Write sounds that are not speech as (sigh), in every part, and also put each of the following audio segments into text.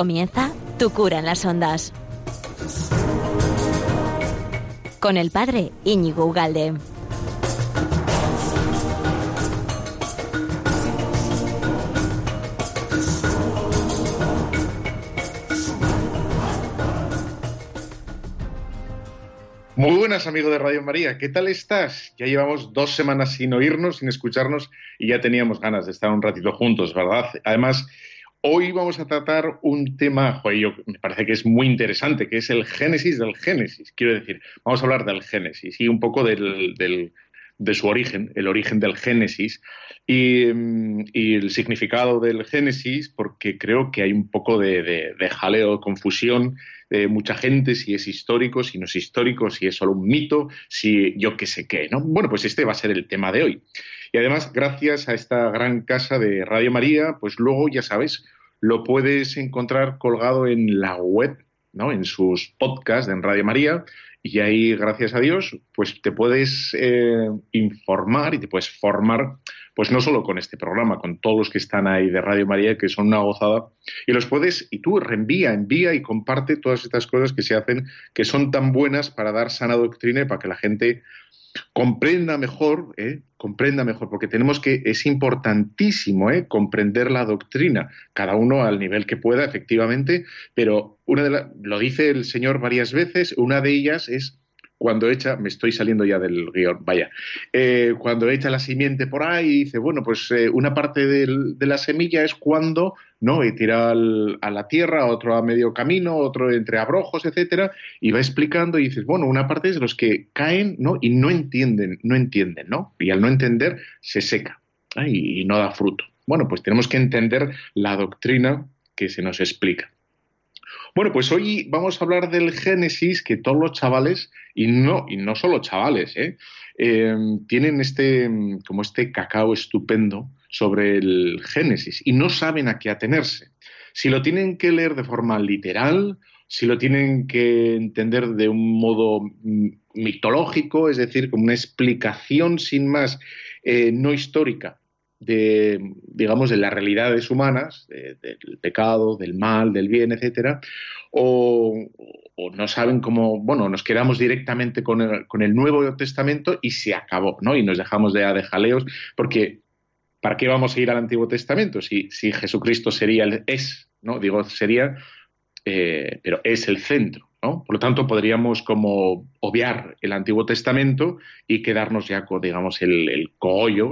Comienza Tu cura en las ondas. Con el padre Íñigo Ugalde. Muy buenas, amigo de Radio María. ¿Qué tal estás? Ya llevamos dos semanas sin oírnos, sin escucharnos y ya teníamos ganas de estar un ratito juntos, ¿verdad? Además, hoy vamos a tratar un tema, joder, yo, me parece que es muy interesante, que es el génesis del génesis. Quiero decir, vamos a hablar del génesis y un poco de su origen, el origen del Génesis y, el significado del Génesis, porque creo que hay un poco de, de, jaleo, confusión de mucha gente, si es histórico, si no es histórico, si es solo un mito, si yo qué sé qué, ¿no? Bueno, pues este va a ser el tema de hoy. Y además, gracias a esta gran casa de Radio María, pues luego, ya sabes, lo puedes encontrar colgado en la web, ¿no? En sus podcasts en Radio María y ahí, gracias a Dios, pues te puedes eh, informar y te puedes formar, pues no solo con este programa, con todos los que están ahí de Radio María, que son una gozada, y los puedes, y tú reenvía, envía y comparte todas estas cosas que se hacen, que son tan buenas para dar sana doctrina y para que la gente comprenda mejor, ¿eh? comprenda mejor, porque tenemos que, es importantísimo ¿eh? comprender la doctrina, cada uno al nivel que pueda, efectivamente, pero una de lo dice el Señor varias veces, una de ellas es cuando echa, me estoy saliendo ya del guion, vaya, eh, cuando echa la simiente por ahí y dice, bueno, pues eh, una parte de la semilla es cuando, ¿no? Y tira a la tierra, otro a medio camino, otro entre abrojos, etcétera, y va explicando y dices, bueno, una parte es los que caen, ¿no? Y no entienden, no entienden, ¿no? Y al no entender, se seca y no da fruto. Bueno, pues tenemos que entender la doctrina que se nos explica. Bueno, pues hoy vamos a hablar del Génesis, que todos los chavales, y no, y no solo chavales, ¿eh? Eh, tienen este, como este cacao estupendo sobre el Génesis y no saben a qué atenerse. Si lo tienen que leer de forma literal, si lo tienen que entender de un modo mitológico, es decir, como una explicación sin más eh, no histórica de, digamos, de las realidades humanas, del pecado, del mal, del bien, etcétera, o, no saben cómo, bueno, nos quedamos directamente con el, Nuevo Testamento y se acabó, ¿no? Y nos dejamos de, de jaleos, porque ¿para qué vamos a ir al Antiguo Testamento si, si Jesucristo sería el es, ¿no? Digo, sería, eh, pero es el centro. Por lo tanto, podríamos como obviar el Antiguo Testamento y quedarnos ya con, digamos, el, el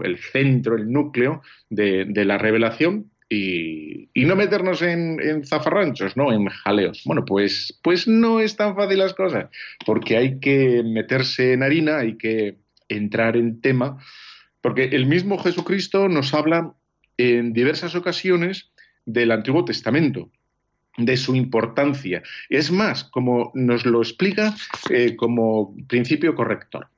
el centro, el núcleo de, la revelación y, no meternos en, zafarranchos, ¿no? En jaleos. Bueno, pues, pues no es tan fácil las cosas, porque hay que meterse en harina, hay que entrar en tema, porque el mismo Jesucristo nos habla en diversas ocasiones del Antiguo Testamento de su importancia. Es más, como nos lo explica eh, como principio corrector.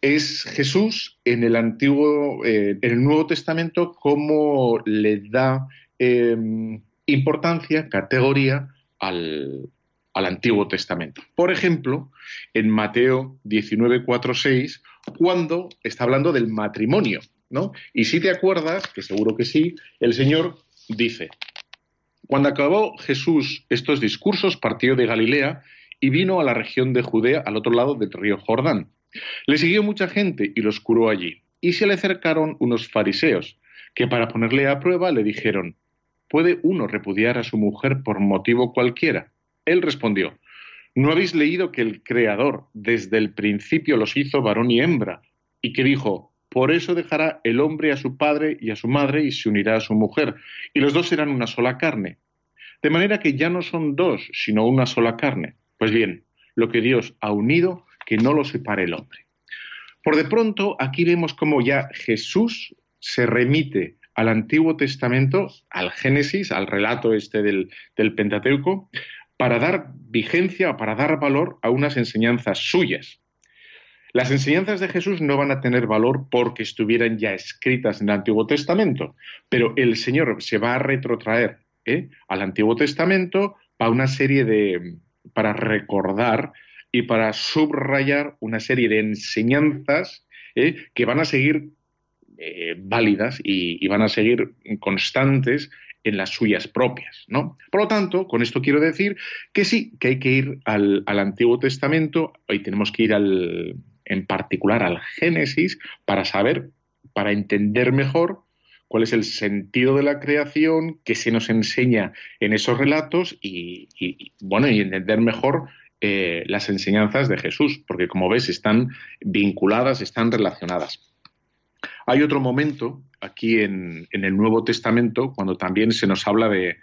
Es Jesús en el antiguo, eh, en el Nuevo Testamento, como le da em, importancia, categoría al, al, Antiguo Testamento. Por ejemplo, en Mateo 19, 4, 6, cuando está hablando del matrimonio, ¿no? Y si te acuerdas, que seguro que sí, el Señor dice, cuando acabó Jesús estos discursos, partió de Galilea y vino a la región de Judea al otro lado del río Jordán. Le siguió mucha gente y los curó allí. Y se le acercaron unos fariseos, que para ponerle a prueba le dijeron, ¿puede uno repudiar a su mujer por motivo cualquiera? Él respondió, ¿no habéis leído que el Creador desde el principio los hizo varón y hembra? Y que dijo, por eso dejará el hombre a su padre y a su madre y se unirá a su mujer, y los dos serán una sola carne. De manera que ya no son dos, sino una sola carne. Pues bien, lo que Dios ha unido, que no lo separe el hombre. Por de pronto, aquí vemos cómo ya Jesús se remite al Antiguo Testamento, al Génesis, al relato este del, del Pentateuco, para dar vigencia, para dar valor a unas enseñanzas suyas. Las enseñanzas de Jesús no van a tener valor porque estuvieran ya escritas en el Antiguo Testamento, pero el Señor se va a retrotraer ¿eh? al Antiguo Testamento para una serie de, para recordar y para subrayar una serie de enseñanzas ¿eh? que van a seguir eh, válidas y, van a seguir constantes en las suyas propias, ¿no? Por lo tanto, con esto quiero decir que sí, que hay que ir al, Antiguo Testamento, hoy tenemos que ir al, en particular al Génesis, para saber, para entender mejor cuál es el sentido de la creación, qué se nos enseña en esos relatos y, bueno, y entender mejor eh, las enseñanzas de Jesús, porque como ves están vinculadas, están relacionadas. Hay otro momento aquí en, el Nuevo Testamento cuando también se nos habla de,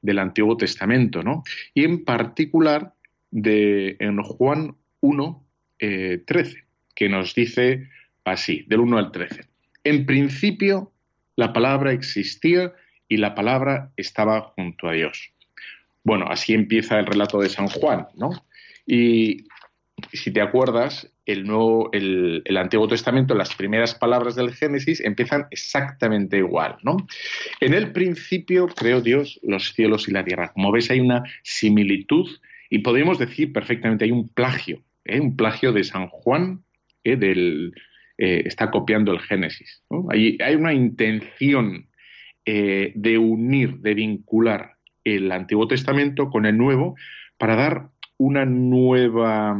del Antiguo Testamento, ¿no? Y en particular de, en Juan 1, 13, eh, que nos dice así, del 1 al 13. En principio la palabra existía y la palabra estaba junto a Dios. Bueno, así empieza el relato de San Juan, ¿no? Y si te acuerdas, el, nuevo, el, Antiguo Testamento, las primeras palabras del Génesis empiezan exactamente igual, ¿no? En el principio creó Dios los cielos y la tierra. Como ves, hay una similitud y podríamos decir perfectamente, hay un plagio, ¿eh? un plagio de San Juan, ¿eh? del, eh, está copiando el Génesis. Hay, una intención de unir, de vincular el Antiguo Testamento con el Nuevo para dar una nueva,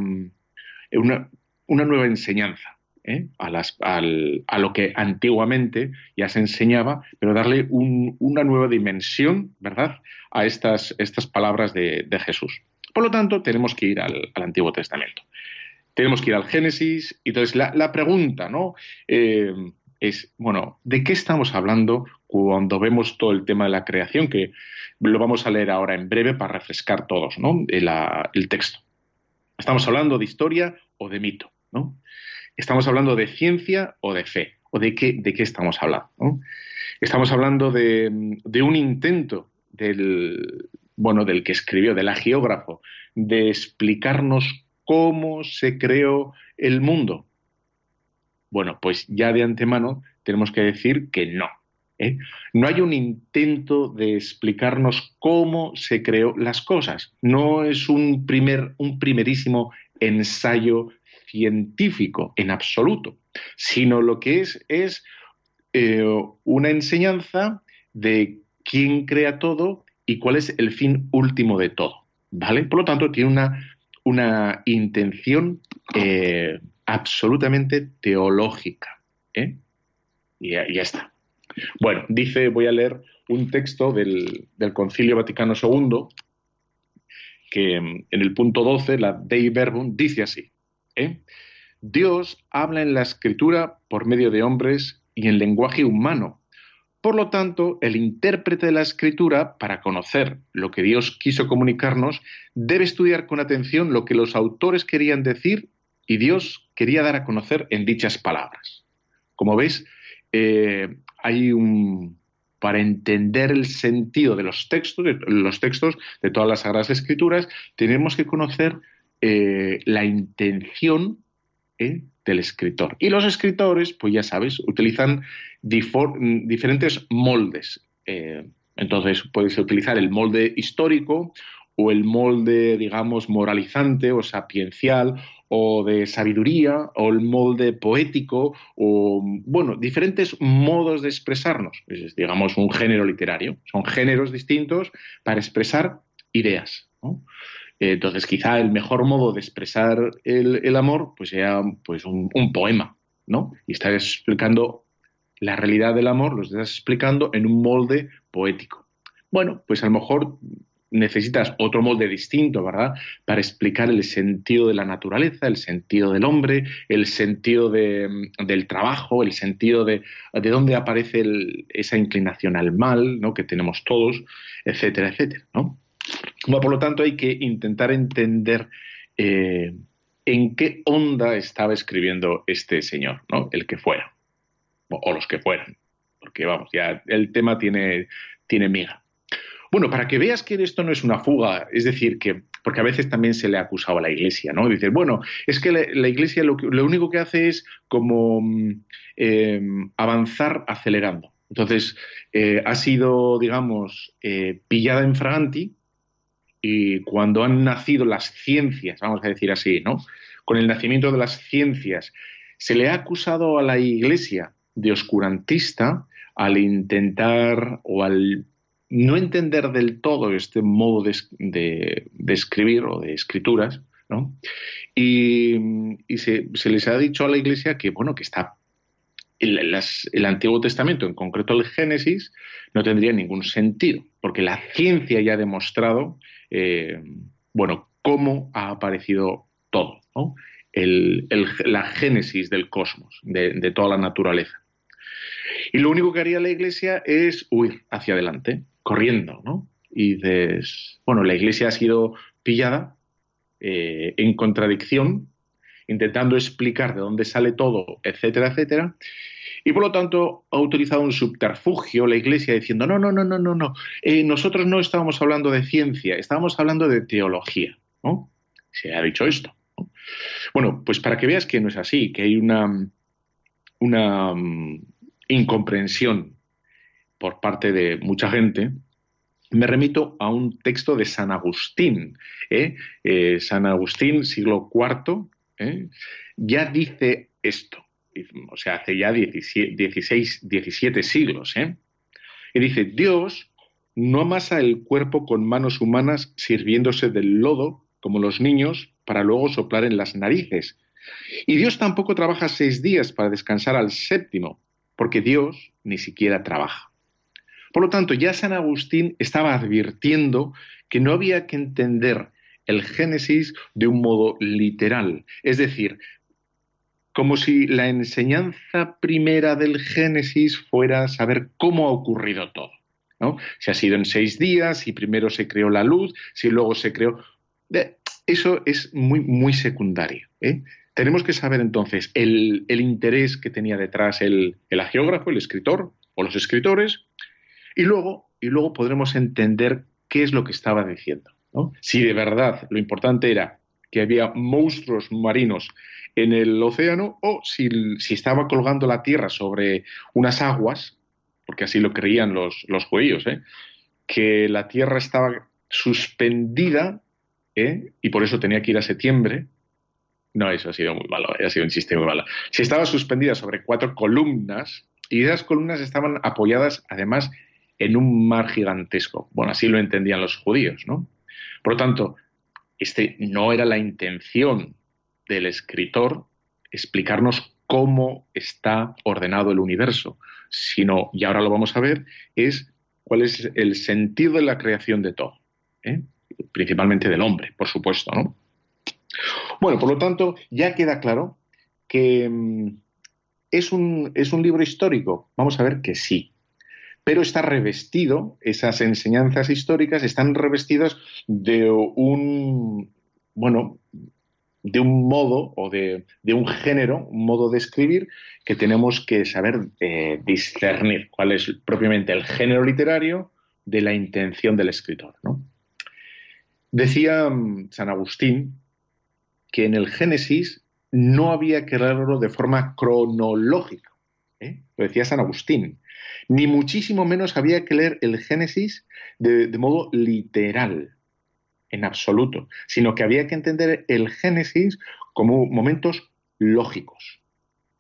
una, una nueva enseñanza. ¿eh? A, lo que antiguamente ya se enseñaba, pero darle una nueva dimensión, ¿verdad?, a estas, estas palabras de, Jesús. Por lo tanto, tenemos que ir al, Antiguo Testamento. Tenemos que ir al Génesis. Y entonces, la, pregunta, ¿no? Eh, es, bueno, ¿de qué estamos hablando cuando vemos todo el tema de la creación? Que lo vamos a leer ahora en breve para refrescar todos, ¿no? el, el texto. Estamos hablando de historia o de mito. ¿no? Estamos hablando de ciencia o de fe, o de qué, de qué estamos hablando. Estamos hablando de, un intento del, bueno, del que escribió, del agiógrafo, de explicarnos cómo se creó el mundo. Bueno, pues ya de antemano tenemos que decir que no. ¿eh? No hay un intento de explicarnos cómo se creó las cosas. No es un, primer, un primerísimo ensayo científico en absoluto, sino lo que es es eh, una enseñanza de quién crea todo y cuál es el fin último de todo. ¿Vale? Por lo tanto, tiene una, una intención eh, absolutamente teológica. ¿eh? Y ya, está. Bueno, dice, voy a leer un texto del, Concilio Vaticano II, que en el punto 12, la Dei Verbum, dice así. ¿eh? Dios habla en la escritura por medio de hombres y en lenguaje humano. Por lo tanto, el intérprete de la escritura, para conocer lo que Dios quiso comunicarnos, debe estudiar con atención lo que los autores querían decir y Dios quería dar a conocer en dichas palabras. Como veis, eh, hay un, para entender el sentido de los textos, de los textos de todas las Sagradas Escrituras, tenemos que conocer eh, la intención eh, del escritor. Y los escritores, pues ya sabes, utilizan diferentes moldes. Eh, entonces, puedes utilizar el molde histórico o el molde, digamos, moralizante o sapiencial o de sabiduría o el molde poético o, bueno, diferentes modos de expresarnos. Es, digamos, un género literario. Son géneros distintos para expresar ideas. Entonces, quizá el mejor modo de expresar el, amor pues sea pues un, poema, ¿no? Y estás explicando la realidad del amor, lo estás explicando en un molde poético. Bueno, pues a lo mejor necesitas otro molde distinto, ¿verdad? Para explicar el sentido de la naturaleza, el sentido del hombre, el sentido del trabajo, el sentido de, de dónde aparece esa inclinación al mal, ¿no? Que tenemos todos, etcétera, etcétera, ¿no? Por lo tanto, hay que intentar entender eh, en qué onda estaba escribiendo este señor, ¿no? El que fuera, o, los que fueran, porque vamos, ya el tema tiene, tiene miga. Bueno, para que veas que esto no es una fuga, es decir, que porque a veces también se le ha acusado a la Iglesia, ¿no? Dice, bueno, es que la, Iglesia lo, único que hace es como mm, eh, avanzar acelerando. Entonces, eh, ha sido, digamos, pillada en fraganti y cuando han nacido las ciencias, vamos a decir así, ¿no? Con el nacimiento de las ciencias, se le ha acusado a la Iglesia de oscurantista al intentar o al no entender del todo este modo de, escribir o de escrituras, ¿no? Y, se, les ha dicho a la Iglesia que, bueno, que está el, Antiguo Testamento, en concreto el Génesis, no tendría ningún sentido, porque la ciencia ya ha demostrado, eh, bueno, cómo ha aparecido todo, ¿no? la génesis del cosmos, de, toda la naturaleza. Y lo único que haría la Iglesia es huir hacia adelante, corriendo, ¿no? Y dices, bueno, la Iglesia ha sido pillada eh, en contradicción, intentando explicar de dónde sale todo, etcétera, etcétera. Y por lo tanto ha utilizado un subterfugio la Iglesia diciendo, no, no, no, no, no, no, eh, nosotros no estábamos hablando de ciencia, estábamos hablando de teología, ¿no? Se ha dicho esto. Bueno, pues para que veas que no es así, que hay una, una mm, incomprensión por parte de mucha gente, me remito a un texto de San Agustín. ¿eh? Eh, San Agustín, siglo IV, ¿eh? ya dice esto, o sea, hace ya 16, 17 siglos. Y dice, Dios no amasa el cuerpo con manos humanas sirviéndose del lodo, como los niños, para luego soplar en las narices. Y Dios tampoco trabaja seis días para descansar al séptimo, porque Dios ni siquiera trabaja. Por lo tanto, ya San Agustín estaba advirtiendo que no había que entender el Génesis de un modo literal, es decir, como si la enseñanza primera del Génesis fuera saber cómo ha ocurrido todo. ¿no? Si ha sido en seis días, si primero se creó la luz, si luego se creó eso es muy, muy secundario. ¿eh? Tenemos que saber entonces el, interés que tenía detrás el, el, agiógrafo, el escritor o los escritores, y luego, y luego podremos entender qué es lo que estaba diciendo. Si de verdad lo importante era que había monstruos marinos en el océano o si, estaba colgando la Tierra sobre unas aguas, porque así lo creían los, judíos, ¿eh? que la Tierra estaba suspendida ¿eh? y por eso tenía que ir a septiembre. No, eso ha sido muy malo, ha sido un chiste muy malo. Si estaba suspendida sobre cuatro columnas y esas columnas estaban apoyadas además en un mar gigantesco. Bueno, así lo entendían los judíos, ¿no? Por lo tanto, este no era la intención del escritor explicarnos cómo está ordenado el universo, sino, y ahora lo vamos a ver, es cuál es el sentido de la creación de todo. ¿eh? principalmente del hombre, por supuesto, ¿no? Bueno, por lo tanto, ya queda claro que mm, es un, es un libro histórico. Vamos a ver que sí. Pero está revestido, esas enseñanzas históricas están revestidas de un, bueno, de un modo o de, un género, un modo de escribir que tenemos que saber eh, discernir cuál es propiamente el género literario de la intención del escritor. ¿no? Decía mm, San Agustín que en el Génesis no había que leerlo de forma cronológica. ¿eh? Lo decía San Agustín. Ni muchísimo menos había que leer el Génesis de, modo literal, en absoluto, sino que había que entender el Génesis como momentos lógicos,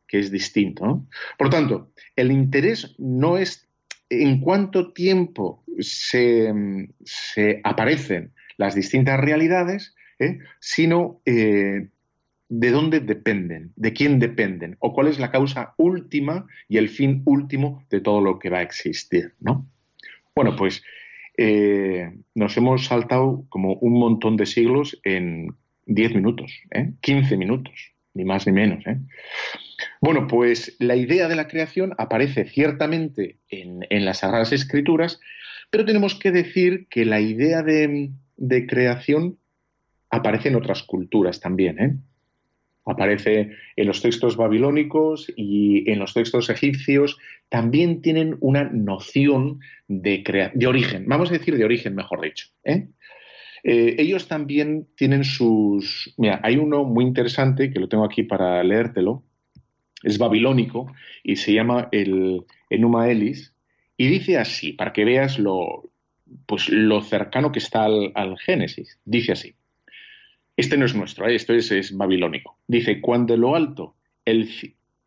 que es distinto. Por tanto, el interés no es en cuánto tiempo se, aparecen las distintas realidades, ¿eh? sino eh, de dónde dependen, de quién dependen, o cuál es la causa última y el fin último de todo lo que va a existir, ¿no? Bueno, pues eh, nos hemos saltado como un montón de siglos en 10 minutos, 15 minutos, ni más ni menos. Bueno, pues la idea de la creación aparece ciertamente en, las Sagradas Escrituras, pero tenemos que decir que la idea de, de creación aparece en otras culturas también. Aparece en los textos babilónicos y en los textos egipcios. También tienen una noción de, origen, vamos a decir de origen, mejor dicho. ¿eh? Eh, ellos también tienen sus... Mira, hay uno muy interesante que lo tengo aquí para leértelo. Es babilónico y se llama el Enuma Elis. Y dice así, para que veas lo, pues lo cercano que está al, Génesis. Dice así. Este no es nuestro, ¿eh? esto es, babilónico. Dice, cuando lo alto el,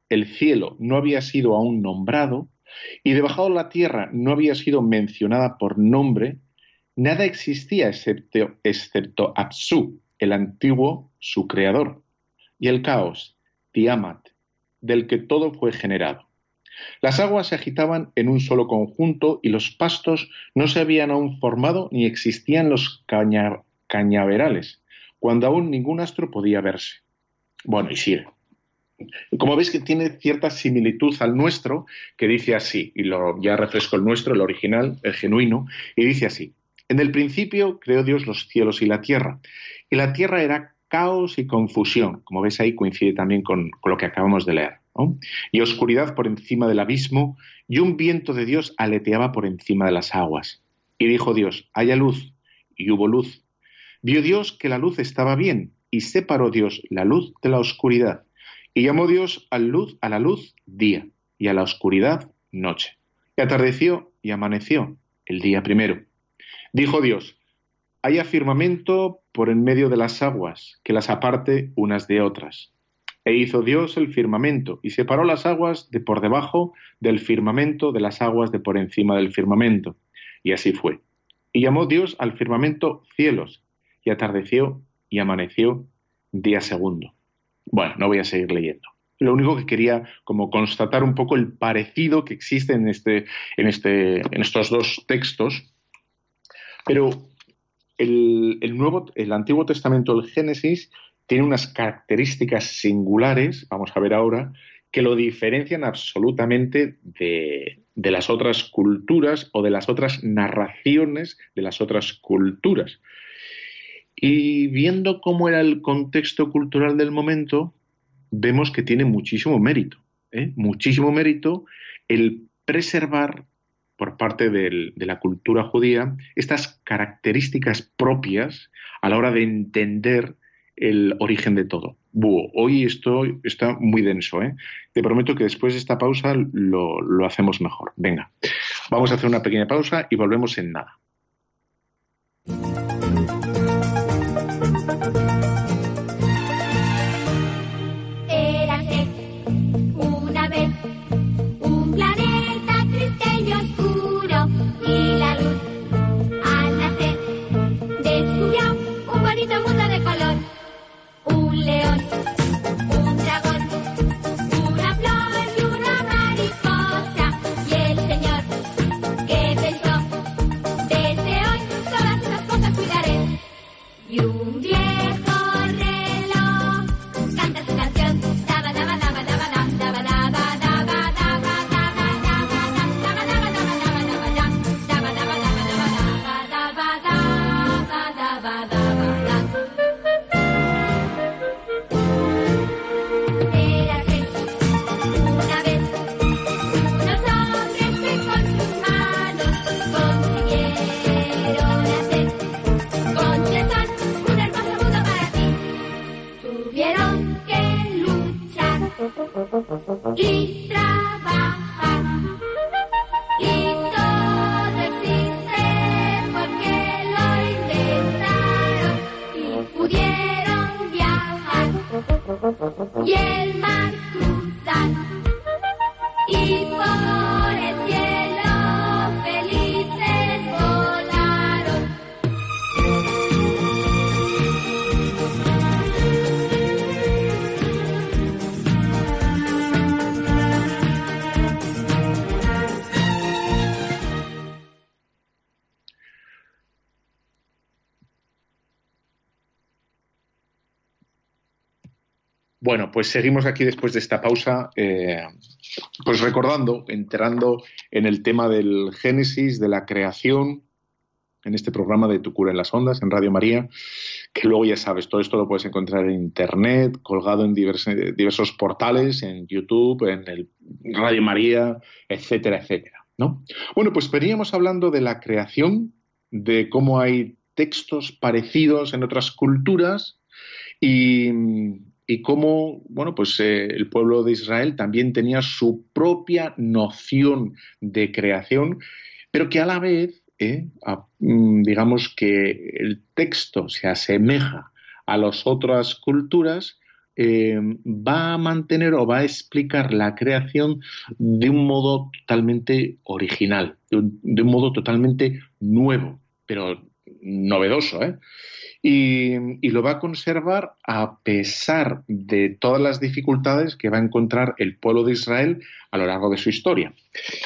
el cielo no había sido aún nombrado, y debajo de la tierra no había sido mencionada por nombre, nada existía excepto, excepto el antiguo, su creador, y el caos, Tiamat, del que todo fue generado. Las aguas se agitaban en un solo conjunto y los pastos no se habían aún formado ni existían los cañaverales, cuando aún ningún astro podía verse. Bueno, y sigue. Como veis que tiene cierta similitud al nuestro, que dice así, y lo, ya refresco el nuestro, el original, el genuino, y dice así, en el principio creó Dios los cielos y la tierra, y la tierra era caos y confusión, como ves ahí coincide también con, lo que acabamos de leer, y oscuridad por encima del abismo, y un viento de Dios aleteaba por encima de las aguas. Y dijo Dios, haya luz, y hubo luz. Vio Dios que la luz estaba bien, y separó Dios la luz de la oscuridad. Y llamó Dios a, luz, a la luz día y a la oscuridad noche. Y atardeció y amaneció el día primero. Dijo Dios, haya firmamento por en medio de las aguas, que las aparte unas de otras. E hizo Dios el firmamento y separó las aguas de por debajo del firmamento de las aguas de por encima del firmamento. Y así fue. Y llamó Dios al firmamento cielos, y atardeció y amaneció día segundo. Bueno, no voy a seguir leyendo. Lo único que quería como constatar un poco el parecido que existe en, este, en, este, en estos dos textos. Pero el, nuevo, el Antiguo Testamento, el Génesis, tiene unas características singulares, vamos a ver ahora, que lo diferencian absolutamente de, de, las otras culturas o de las otras narraciones de las otras culturas. Y viendo cómo era el contexto cultural del momento, vemos que tiene muchísimo mérito, ¿eh? muchísimo mérito el preservar por parte de la cultura judía estas características propias a la hora de entender el origen de todo. hoy esto está muy denso. ¿eh? Te prometo que después de esta pausa lo, lo hacemos mejor. Venga, vamos a hacer una pequeña pausa y volvemos en nada. Pues seguimos aquí después de esta pausa, eh, pues recordando, enterando en el tema del Génesis, de la creación, en este programa de Tu cura en las ondas, en Radio María, que luego ya sabes, todo esto lo puedes encontrar en Internet, colgado en diversos, portales, en YouTube, en el Radio María, etcétera, etcétera. ¿no? Bueno, pues veníamos hablando de la creación, de cómo hay textos parecidos en otras culturas y, y cómo, bueno, pues eh, el pueblo de Israel también tenía su propia noción de creación, pero que a la vez, eh, mm, digamos que el texto se asemeja a las otras culturas, eh, va a mantener o va a explicar la creación de un modo totalmente original, de un, modo totalmente nuevo, pero novedoso, ¿eh? Y, lo va a conservar a pesar de todas las dificultades que va a encontrar el pueblo de Israel a lo largo de su historia.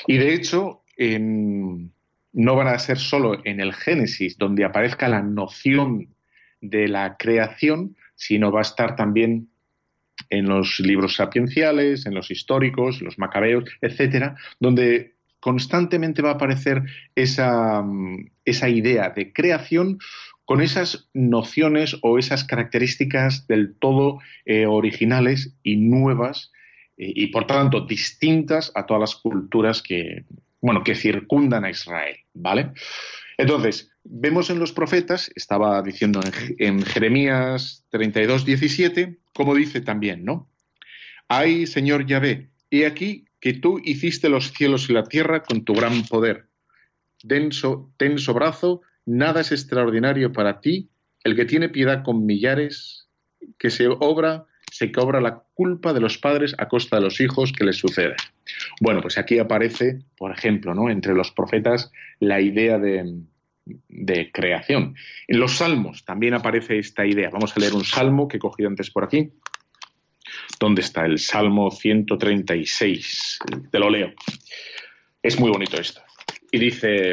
Y de hecho, no van a ser solo en el Génesis donde aparezca la noción de la creación, sino va a estar también en los libros sapienciales, en los históricos, los macabeos, etcétera, donde constantemente va a aparecer esa, esa idea de creación con esas nociones o esas características del todo eh, originales y nuevas eh, y por tanto distintas a todas las culturas que, bueno, que circundan a Israel, ¿vale? Entonces, vemos en los profetas, estaba diciendo en, Jeremías 32, 17, como dice también, ¿no? Ay, Señor Yahvé, he aquí que tú hiciste los cielos y la tierra con tu gran poder. Denso, tenso brazo Nada es extraordinario para ti, el que tiene piedad con millares, que se obra, se cobra la culpa de los padres a costa de los hijos que les suceden. Bueno, pues aquí aparece, por ejemplo, ¿no? entre los profetas, la idea de, de creación. En los salmos también aparece esta idea. Vamos a leer un salmo que he cogido antes por aquí. ¿Dónde está? El Salmo 136. Te lo leo. Es muy bonito esto. Y dice,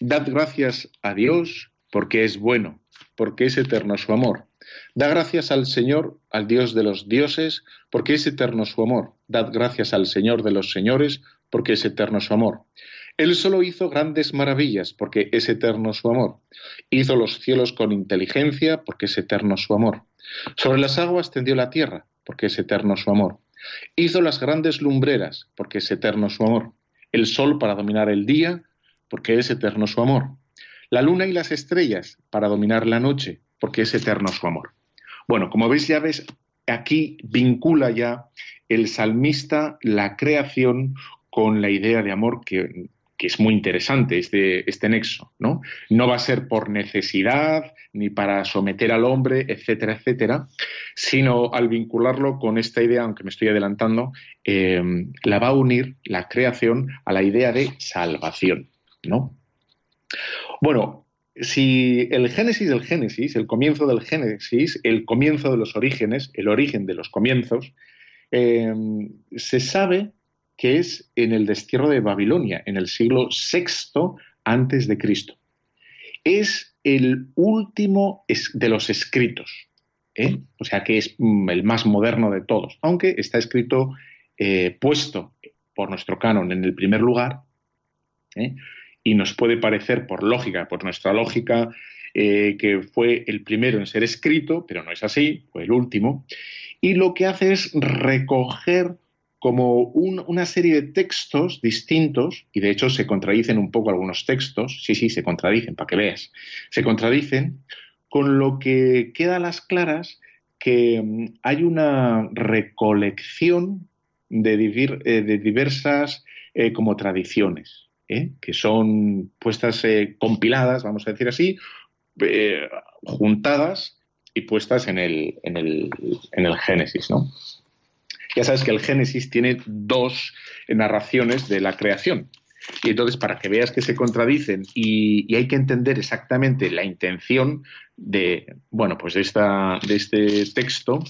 Dad gracias a Dios porque es bueno, porque es eterno su amor. Da gracias al Señor, al Dios de los dioses, porque es eterno su amor. Dad gracias al Señor de los señores, porque es eterno su amor. Él solo hizo grandes maravillas, porque es eterno su amor. Hizo los cielos con inteligencia, porque es eterno su amor. Sobre las aguas tendió la tierra, porque es eterno su amor. Hizo las grandes lumbreras, porque es eterno su amor. El sol para dominar el día, porque es eterno su amor. La luna y las estrellas para dominar la noche, porque es eterno su amor. Bueno, como veis, ya ves, aquí vincula ya el salmista la creación con la idea de amor que, es muy interesante, este, este nexo, ¿no? No va a ser por necesidad ni para someter al hombre, etcétera, etcétera, sino al vincularlo con esta idea, aunque me estoy adelantando, eh, la va a unir la creación a la idea de salvación. ¿No? Bueno, si el Génesis del Génesis, el comienzo del Génesis, el comienzo de los orígenes, el origen de los comienzos, eh, se sabe que es en el destierro de Babilonia, en el siglo VI antes de Cristo. Es el último de los escritos, ¿eh? o sea que es mm, el más moderno de todos, aunque está escrito eh, puesto por nuestro canon en el primer lugar, y nos puede parecer por lógica, por nuestra lógica, eh, que fue el primero en ser escrito, pero no es así, fue el último. Y lo que hace es recoger como una serie de textos distintos, y de hecho se contradicen un poco algunos textos, sí, sí, se contradicen, para que veas, se contradicen, con lo que queda a las claras que mm, hay una recolección de, eh, diversas eh, como tradiciones. ¿Eh? que son puestas eh, compiladas, vamos a decir así, eh, juntadas y puestas en el, en el, en el Génesis, ¿no? Ya sabes que el Génesis tiene dos narraciones de la creación. Y entonces, para que veas que se contradicen y, hay que entender exactamente la intención de, bueno, pues de, esta, de este texto,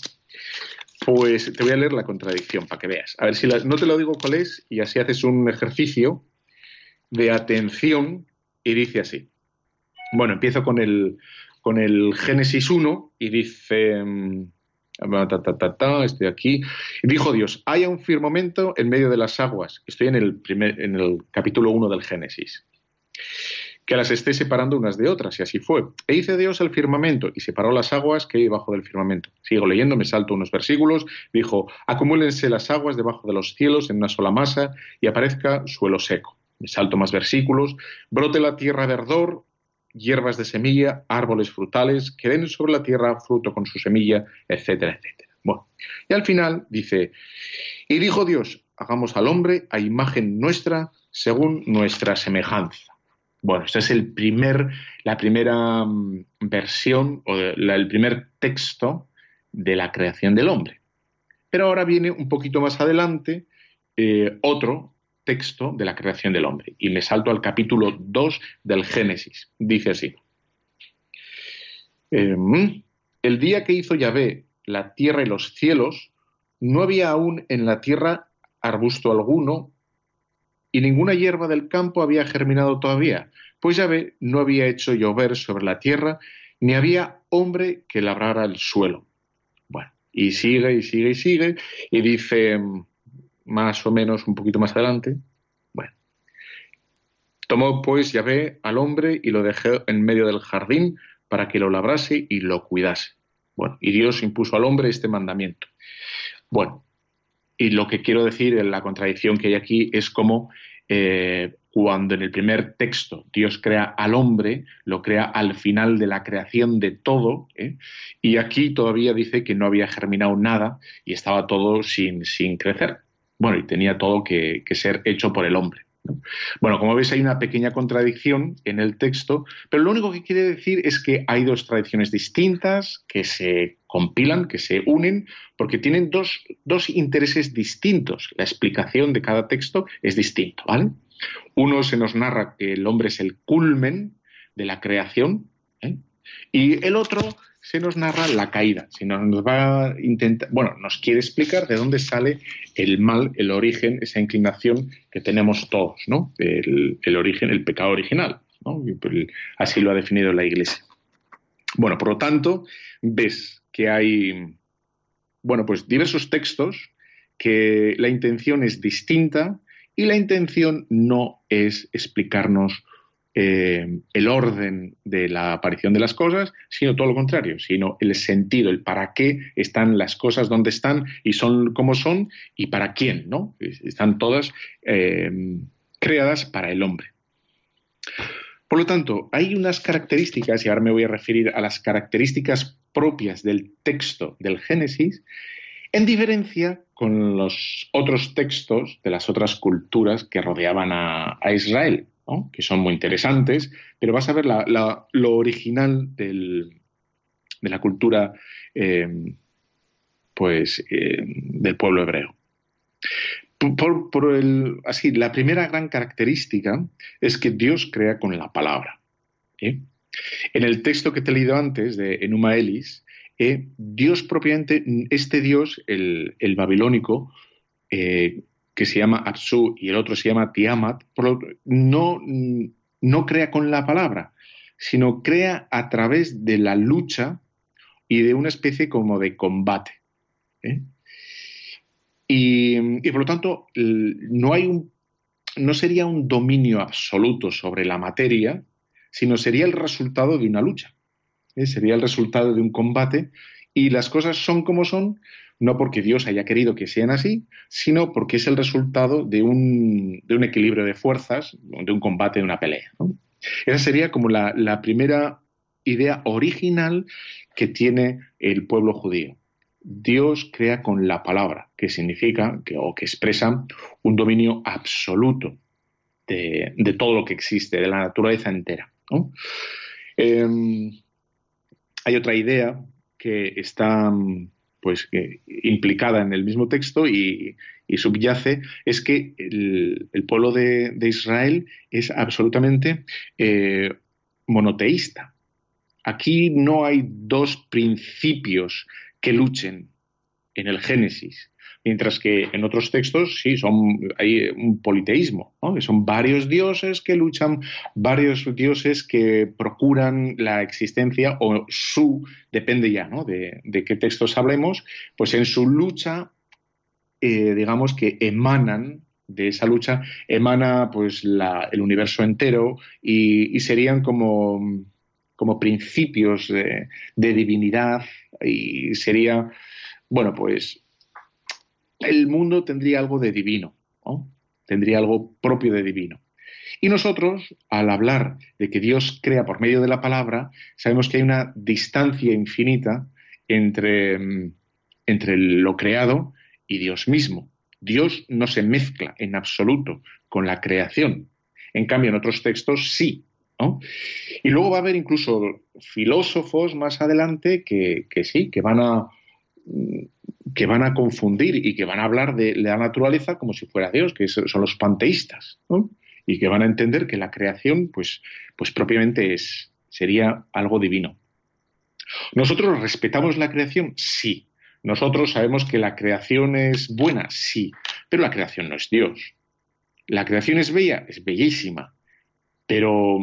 pues te voy a leer la contradicción para que veas. A ver si no te lo digo cuál es y así haces un ejercicio de atención y dice así. Bueno, empiezo con el, con el Génesis 1 y dice, mm, estoy aquí, dijo Dios, haya un firmamento en medio de las aguas, estoy en el, primer, en el capítulo 1 del Génesis, que las esté separando unas de otras, y así fue. E hice Dios el firmamento y separó las aguas que hay debajo del firmamento. Sigo leyendo, me salto unos versículos, dijo, acumúlense las aguas debajo de los cielos en una sola masa y aparezca suelo seco salto más versículos, brote la tierra verdor, hierbas de semilla, árboles frutales, que den sobre la tierra fruto con su semilla, etcétera, etcétera. Bueno, y al final dice, y dijo Dios, hagamos al hombre a imagen nuestra según nuestra semejanza. Bueno, esta es el primer, la primera mm, versión o el primer texto de la creación del hombre. Pero ahora viene un poquito más adelante eh, otro texto de la creación del hombre. Y me salto al capítulo 2 del Génesis. Dice así. Em, el día que hizo Yahvé la tierra y los cielos, no había aún en la tierra arbusto alguno, y ninguna hierba del campo había germinado todavía, pues Yahvé no había hecho llover sobre la tierra, ni había hombre que labrara el suelo. Bueno, y sigue y sigue y sigue, y dice más o menos un poquito más adelante, bueno, tomó pues Yahvé al hombre y lo dejó en medio del jardín para que lo labrase y lo cuidase. Bueno, y Dios impuso al hombre este mandamiento. Bueno, y lo que quiero decir en la contradicción que hay aquí es como eh, cuando en el primer texto Dios crea al hombre, lo crea al final de la creación de todo, ¿eh? y aquí todavía dice que no había germinado nada y estaba todo sin, sin crecer. Bueno, y tenía todo que ser hecho por el hombre. Bueno, como veis hay una pequeña contradicción en el texto, pero lo único que quiere decir es que hay dos tradiciones distintas que se compilan, que se unen, porque tienen dos, intereses distintos. La explicación de cada texto es distinto, ¿vale? Uno se nos narra que el hombre es el culmen de la creación, ¿eh? y el otro se nos narra la caída, si nos va a intentar, bueno, nos quiere explicar de dónde sale el mal, el origen, esa inclinación que tenemos todos, ¿no? El, origen, el pecado original, así lo ha definido la Iglesia. Bueno, por lo tanto, ves que hay, bueno, pues diversos textos que la intención es distinta y la intención no es explicarnos eh, el orden de la aparición de las cosas, sino todo lo contrario, sino el sentido, el para qué están las cosas donde están y son como son y para quién, ¿no? Están todas eh, creadas para el hombre. Por lo tanto, hay unas características, y ahora me voy a referir a las características propias del texto del Génesis, en diferencia con los otros textos de las otras culturas que rodeaban a Israel que son muy interesantes, pero vas a ver lo original de la cultura eh, pues, eh, del pueblo hebreo. Así, la primera gran característica es que Dios crea con la palabra. ¿eh? En el texto que te he leído antes de Enuma Elis, Dios propiamente, este Dios, el babilónico, que se llama Atsu y el otro se llama Tiamat, no, no crea con la palabra, sino crea a través de la lucha y de una especie como de combate. ¿eh? Y, por lo tanto, no, hay un, no sería un dominio absoluto sobre la materia, sino sería el resultado de una lucha. ¿eh? Sería el resultado de un combate y las cosas son como son no porque Dios haya querido que sean así, sino porque es el resultado de un, equilibrio de fuerzas, de un combate, de una pelea. Esa sería como la, primera idea original que tiene el pueblo judío. Dios crea con la palabra, que significa que, o que expresa un dominio absoluto de, todo lo que existe, de la naturaleza entera. Em, hay otra idea que está pues implicada en el mismo texto y, subyace es que el, pueblo de, Israel es absolutamente eh, monoteísta. Aquí no hay dos principios que luchen en el Génesis. Mientras que en otros textos sí, son, hay un politeísmo, que son varios dioses que luchan, varios dioses que procuran la existencia o su, depende ya ¿no? de, qué textos hablemos, pues en su lucha, eh, digamos que emanan de esa lucha emana pues el universo entero y, serían como, como principios de, de, divinidad y sería, bueno, pues el mundo tendría algo de divino, tendría algo propio de divino. Y nosotros, al hablar de que Dios crea por medio de la palabra, sabemos que hay una distancia infinita entre, mm, entre lo creado y Dios mismo. Dios no se mezcla en absoluto con la creación. En cambio, en otros textos sí. Y luego va a haber incluso filósofos más adelante que, que sí, que van a que van a confundir y que van a hablar de la naturaleza como si fuera Dios, que son los panteístas, y que van a entender que la creación, pues, pues propiamente es, sería algo divino. ¿Nosotros respetamos la creación? Sí. ¿Nosotros sabemos que la creación es buena? Sí. Pero la creación no es Dios. ¿La creación es bella? Es bellísima. Pero,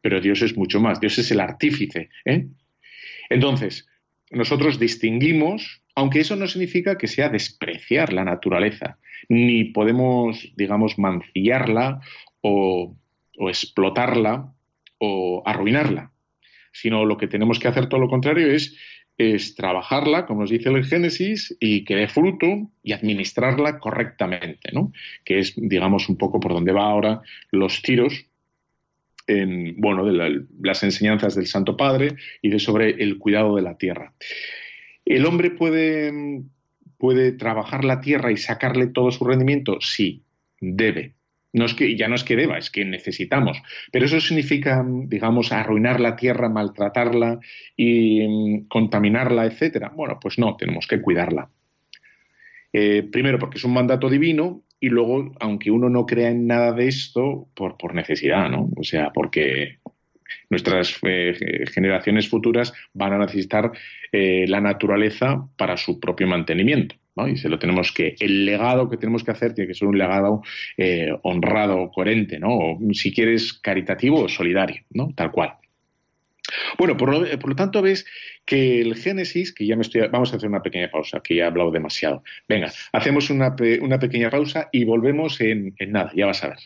pero Dios es mucho más. Dios es el artífice. ¿eh? Entonces, nosotros distinguimos, aunque eso no significa que sea despreciar la naturaleza, ni podemos, digamos, mancillarla o, explotarla o arruinarla, sino lo que tenemos que hacer todo lo contrario es, es trabajarla, como nos dice el Génesis, y que dé fruto y administrarla correctamente, ¿no? que es, digamos, un poco por donde va ahora los tiros en, bueno, de las enseñanzas del Santo Padre y de sobre el cuidado de la tierra. ¿El hombre puede, puede trabajar la tierra y sacarle todo su rendimiento? Sí, debe. No es que, ya no es que deba, es que necesitamos. Pero eso significa, digamos, arruinar la tierra, maltratarla y mm, contaminarla, etcétera. Bueno, pues no, tenemos que cuidarla. Eh, primero, porque es un mandato divino, y luego, aunque uno no crea en nada de esto, por, por necesidad, ¿no? O sea, porque nuestras eh, generaciones futuras van a necesitar eh, la naturaleza para su propio mantenimiento. Y se lo tenemos que, el legado que tenemos que hacer tiene que ser un legado eh, honrado, coherente, ¿no? O, si quieres, caritativo o solidario, ¿no? Tal cual. Bueno, por lo, tanto ves que el Génesis, que ya me estoy, vamos a hacer una pequeña pausa, que ya he hablado demasiado. Venga, hacemos una, pequeña pausa y volvemos en, nada, ya vas a ver.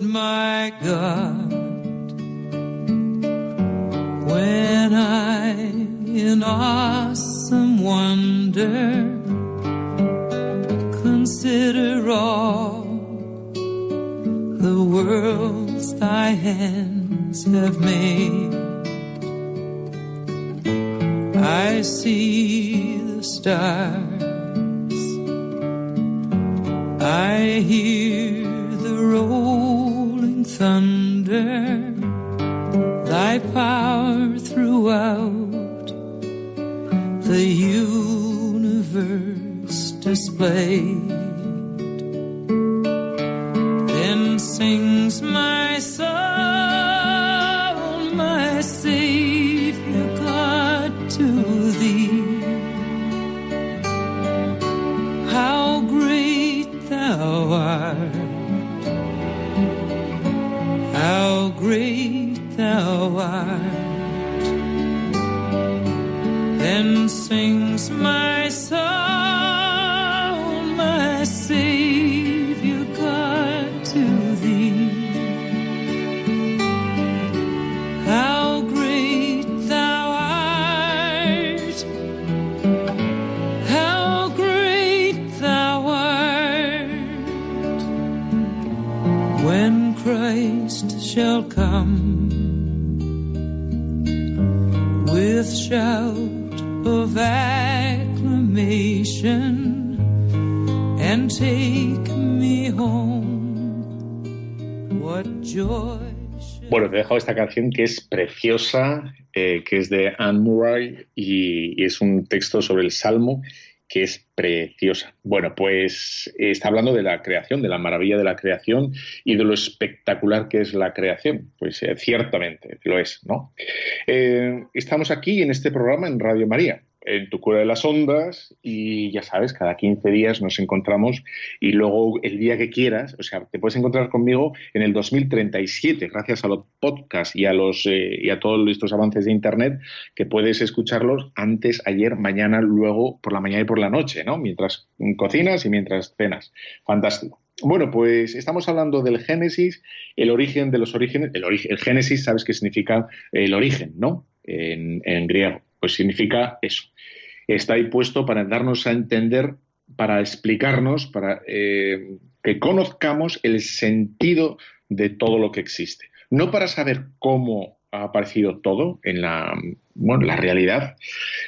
my God, wonder consider all the worlds thy hands have made. I see the stars, I hear the rolling thunder, thy power throughout the universe displayed. Then sings my soul, my Savior God, to thee. How great thou art. how great thou art. Then sings my soul, Bueno, te he dejado esta canción que es preciosa, eh, que es de Anne Murray y, es un texto sobre el Salmo que es preciosa. Bueno, pues eh, está hablando de la creación, de la maravilla de la creación y de lo espectacular que es la creación. Pues eh, ciertamente lo es, ¿no? Estamos aquí en este programa en Radio María en tu cura de las ondas y ya sabes, cada 15 días nos encontramos y luego el día que quieras, o sea, te puedes encontrar conmigo en el 2037 gracias a los podcasts y a los eh, y a todos estos avances de internet que puedes escucharlos antes, ayer, mañana, luego por la mañana y por la noche, ¿no? Mientras cocinas y mientras cenas. Fantástico. Bueno, pues estamos hablando del Génesis, el origen de los orígenes. El, origen, el Génesis, sabes qué significa el origen, ¿no? En, en griego. Pues significa eso está ahí puesto para darnos a entender, para explicarnos, para eh, que conozcamos el sentido de todo lo que existe. No para saber cómo ha aparecido todo en la, bueno, la realidad,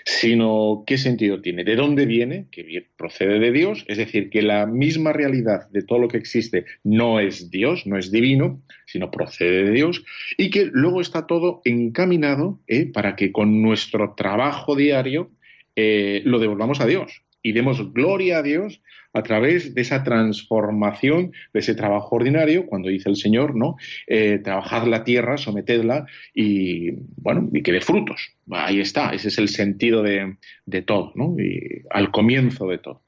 sino qué sentido tiene, de dónde viene, que procede de Dios, es decir, que la misma realidad de todo lo que existe no es Dios, no es divino, sino procede de Dios, y que luego está todo encaminado eh, para que con nuestro trabajo diario eh, lo devolvamos a Dios y demos gloria a Dios a través de esa transformación, de ese trabajo ordinario, cuando dice el Señor, ¿no? Eh, trabajad la tierra, sometedla y, bueno, y que dé frutos. Ahí está, ese es el sentido de, todo, ¿no? Y al comienzo de todo.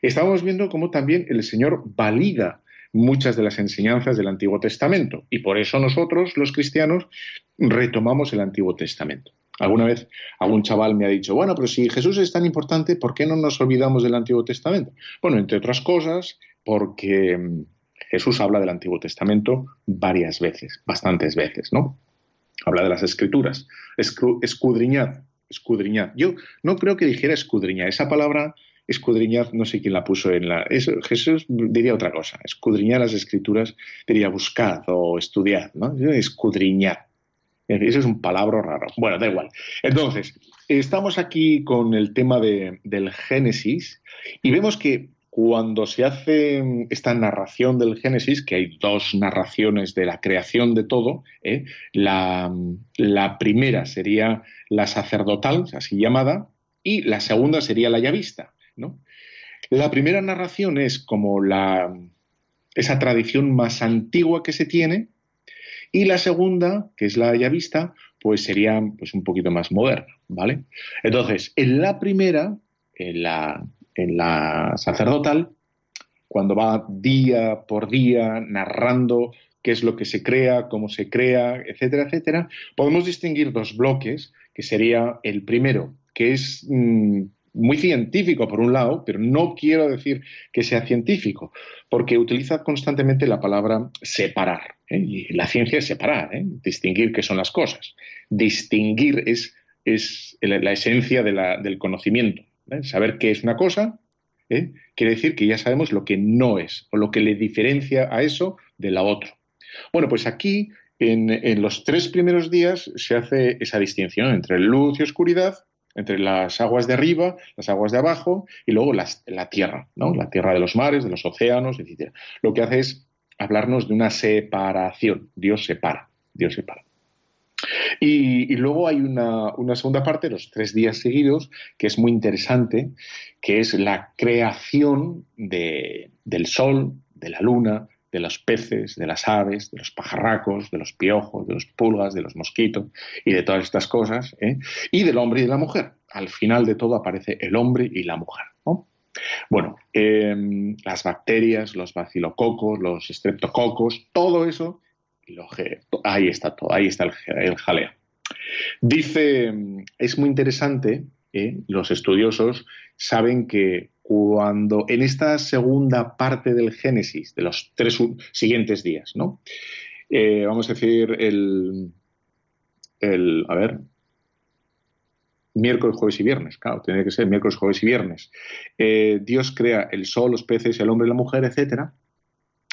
Estamos viendo cómo también el Señor valida muchas de las enseñanzas del Antiguo Testamento y por eso nosotros, los cristianos, retomamos el Antiguo Testamento. Alguna vez algún chaval me ha dicho, bueno, pero si Jesús es tan importante, ¿por qué no nos olvidamos del Antiguo Testamento? Bueno, entre otras cosas, porque mm, Jesús habla del Antiguo Testamento varias veces, bastantes veces, ¿no? Habla de las escrituras. escudriñad, escudriñad. Yo no creo que dijera escudriñar. Esa palabra escudriñad, no sé quién la puso en la... Jesús diría otra cosa. Escudriñar las escrituras diría buscad o estudiad, ¿no? Escudriñad. Eso es un palabra raro. Bueno, da igual. Entonces, estamos aquí con el tema del Génesis y vemos que cuando se hace esta narración del Génesis, que hay dos narraciones de la creación de todo, ¿eh? la, primera sería la sacerdotal, así llamada, y la segunda sería la yavista. ¿no? La primera narración es como la, esa tradición más antigua que se tiene, y la segunda, que es la ya vista, pues sería pues, un poquito más moderna, ¿vale? Entonces, en la primera, en la, en la sacerdotal, cuando va día por día narrando qué es lo que se crea, cómo se crea, etcétera, etcétera, podemos distinguir dos bloques, que sería el primero, que es mm, muy científico por un lado, pero no quiero decir que sea científico, porque utiliza constantemente la palabra separar. ¿eh? Y la ciencia es separar, ¿eh? distinguir qué son las cosas. Distinguir es, es la esencia del conocimiento. ¿eh? Saber qué es una cosa quiere decir que ya sabemos lo que no es, o lo que le diferencia a eso de la otra. Bueno, pues aquí en, en los tres primeros días se hace esa distinción entre luz y oscuridad, entre las aguas de arriba, las aguas de abajo y luego la tierra, ¿no? La tierra de los mares, de los océanos, etc. Lo que hace es hablarnos de una separación. Dios separa, Dios separa. Y, luego hay una, segunda parte, los tres días seguidos, que es muy interesante, que es la creación del sol, de la luna, de los peces, de las aves, de los pajarracos, de los piojos, de los pulgas, de los mosquitos y de todas estas cosas, ¿eh? y del hombre y de la mujer. Al final de todo aparece el hombre y la mujer. Bueno, em, las bacterias, los bacilococos, los estreptococos, todo eso, ahí está todo, ahí está el, jaleo. Dice, es muy interesante, ¿eh? los estudiosos saben que cuando en esta segunda parte del Génesis, de los tres siguientes días, ¿no? Eh, vamos a decir el, el, a ver, miércoles, jueves y viernes, claro, tiene que ser miércoles, jueves y viernes. Eh, Dios crea el sol, los peces, el hombre, la mujer, etcétera.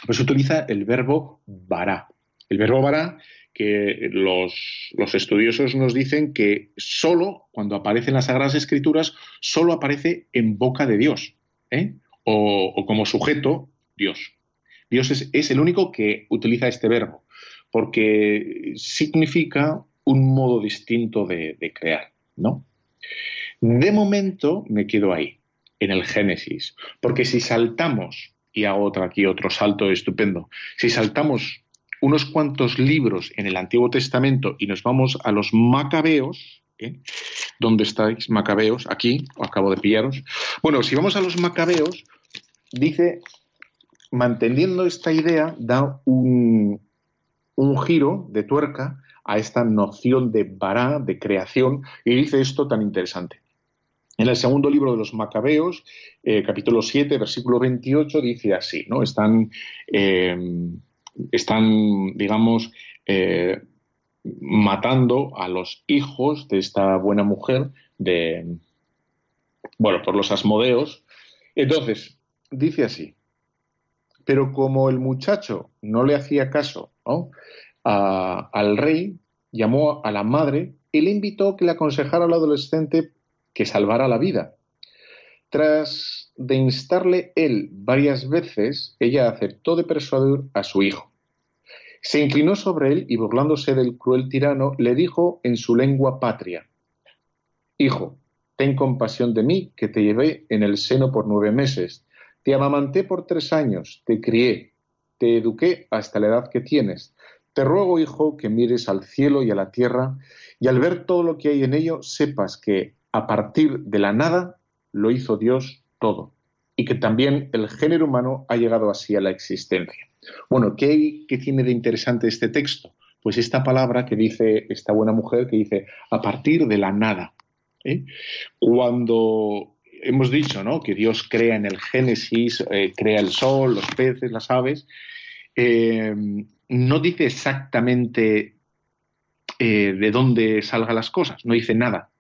Pues utiliza el verbo vará. El verbo vará que los, los, estudiosos nos dicen que solo cuando aparece en las Sagradas Escrituras, solo aparece en boca de Dios, ¿eh? o, como sujeto, Dios. Dios es, el único que utiliza este verbo, porque significa un modo distinto de, de crear, ¿no? De momento me quedo ahí, en el Génesis, porque si saltamos, y hago otro, aquí otro salto estupendo, si saltamos unos cuantos libros en el Antiguo Testamento y nos vamos a los Macabeos, ¿eh? ¿dónde estáis, Macabeos? Aquí, acabo de pillaros. Bueno, si vamos a los Macabeos, dice, manteniendo esta idea, da un, un giro de tuerca a esta noción de bará, de creación, y dice esto tan interesante. En el segundo libro de los Macabeos, eh, capítulo 7, versículo 28, dice así, ¿no? Están eh, están, digamos, eh, matando a los hijos de esta buena mujer de, bueno, por los asmodeos. Entonces, dice así, pero como el muchacho no le hacía caso al rey, llamó a la madre y le invitó que le aconsejara al adolescente que salvara la vida. Tras de instarle él varias veces, ella aceptó de persuadir a su hijo. Se inclinó sobre él y burlándose del cruel tirano, le dijo en su lengua patria, Hijo, ten compasión de mí, que te llevé en el seno por nueve meses, te amamanté por tres años, te crié, te eduqué hasta la edad que tienes. Te ruego, hijo, que mires al cielo y a la tierra, y al ver todo lo que hay en ello, sepas que a partir de la nada lo hizo Dios todo, y que también el género humano ha llegado así a la existencia. Bueno, ¿qué, tiene de interesante este texto? Pues esta palabra que dice esta buena mujer, que dice a partir de la nada. ¿eh? Cuando hemos dicho ¿no? que Dios crea en el Génesis, eh, crea el sol, los peces, las aves, eh, no dice exactamente de dónde salgan las cosas, no dice nada.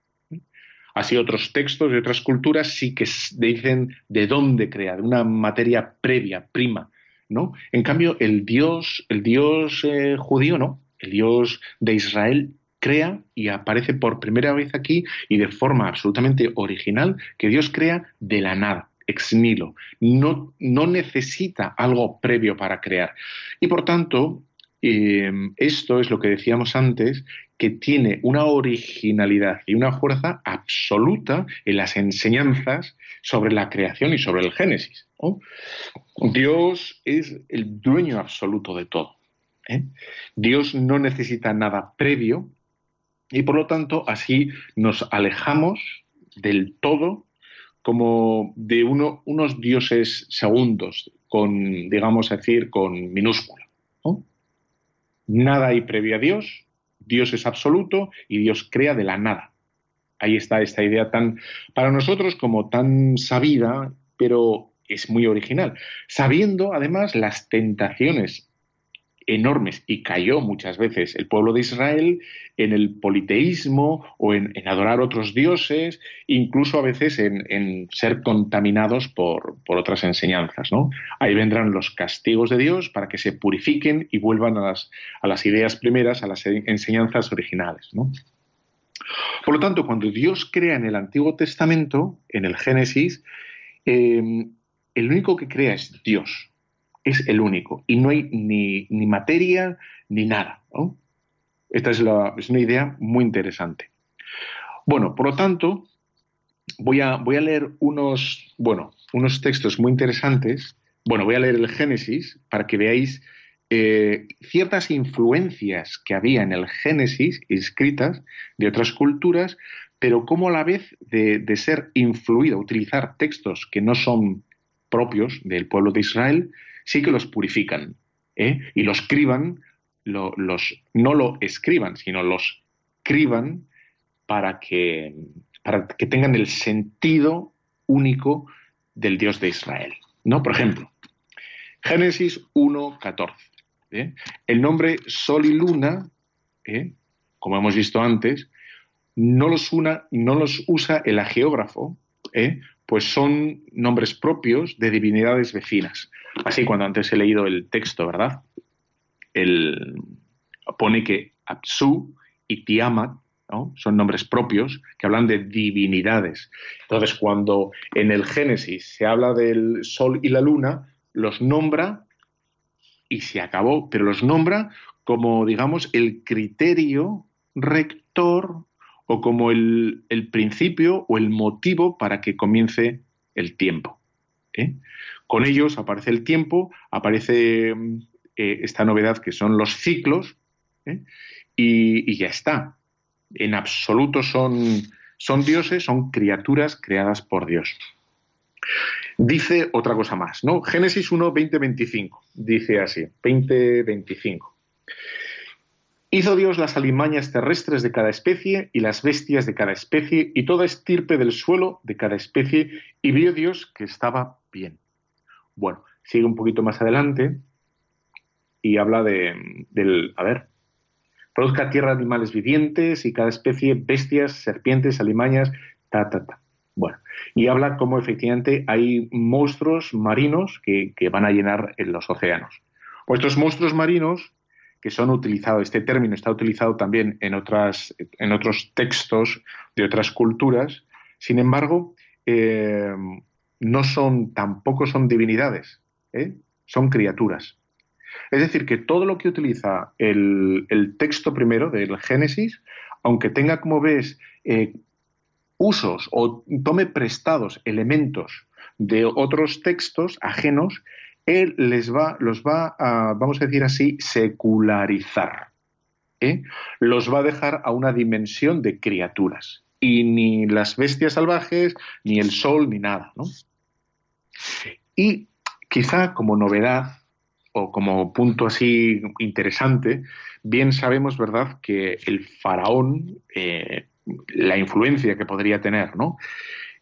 Así otros textos de otras culturas sí que dicen de dónde crea, de una materia previa, prima, ¿no? En cambio, el Dios, el Dios eh, judío, ¿no? El Dios de Israel crea y aparece por primera vez aquí y de forma absolutamente original que Dios crea de la nada, ex nihilo. No, no necesita algo previo para crear. Y por tanto, eh, esto es lo que decíamos antes, que tiene una originalidad y una fuerza absoluta en las enseñanzas sobre la creación y sobre el Génesis. Dios es el dueño absoluto de todo. ¿eh? Dios no necesita nada previo y por lo tanto así nos alejamos del todo como de uno, unos dioses segundos, con, digamos decir, con minúscula. Nada hay previo a Dios, Dios es absoluto y Dios crea de la nada. Ahí está esta idea tan, para nosotros como tan sabida, pero es muy original, sabiendo además las tentaciones enormes y cayó muchas veces el pueblo de Israel en el politeísmo o en, adorar otros dioses, incluso a veces en, ser contaminados por, otras enseñanzas. ¿no? Ahí vendrán los castigos de Dios para que se purifiquen y vuelvan a las, a las ideas primeras, a las enseñanzas originales. ¿no? Por lo tanto, cuando Dios crea en el Antiguo Testamento, en el Génesis, eh, el único que crea es Dios, es el único, y no hay ni, materia ni nada. Esta es, una idea muy interesante. Bueno, por lo tanto, voy a, voy a leer unos, bueno, unos textos muy interesantes. Bueno, voy a leer el Génesis para que veáis eh, ciertas influencias que había en el Génesis escritas de otras culturas, pero cómo a la vez de, de ser influido, utilizar textos que no son propios del pueblo de Israel, sí que los purifican. ¿eh? Y los escriban, los, no lo escriban, sino los que, para que tengan el sentido único del Dios de Israel. ¿no? Por ejemplo, Génesis 1.14. ¿eh? El nombre Sol y Luna, ¿eh? como hemos visto antes, no los, una, no los usa el agiógrafo, ¿eh? Pues son nombres propios de divinidades vecinas. Así, cuando antes he leído el texto, ¿verdad? El, pone que Apsu y Tiamat son nombres propios que hablan de divinidades. Entonces, cuando en el Génesis se habla del Sol y la Luna, los nombra y se acabó, pero los nombra como, digamos, el criterio rector o como el, principio o el motivo para que comience el tiempo. ¿eh? Con ellos aparece el tiempo, aparece eh, esta novedad que son los ciclos, ¿eh? y, ya está. En absoluto son, son dioses, son criaturas creadas por Dios. Dice otra cosa más, ¿no? Génesis 1, 20, 25. Dice así, 20, 25. Hizo Dios las alimañas terrestres de cada especie y las bestias de cada especie y toda estirpe del suelo de cada especie y vio Dios que estaba bien. Bueno, sigue un poquito más adelante y habla de, del, a ver, produzca tierra animales vivientes y cada especie bestias, serpientes, alimañas, ta, ta, ta. Bueno, y habla cómo efectivamente hay monstruos marinos que, van a llenar en los océanos. Pues estos monstruos marinos que son utilizados, este término está utilizado también en, otras, en otros textos de otras culturas, sin embargo, eh, no son, tampoco son divinidades, ¿eh? son criaturas. Es decir, que todo lo que utiliza el, texto primero del Génesis, aunque tenga, como ves, eh, usos o tome prestados elementos de otros textos ajenos, él les va, los va a, vamos a decir así, secularizar. ¿eh? Los va a dejar a una dimensión de criaturas. Y ni las bestias salvajes, ni el sol, ni nada. ¿no? Y quizá como novedad o como punto así interesante, bien sabemos, ¿verdad?, que el faraón, eh, la influencia que podría tener, ¿no?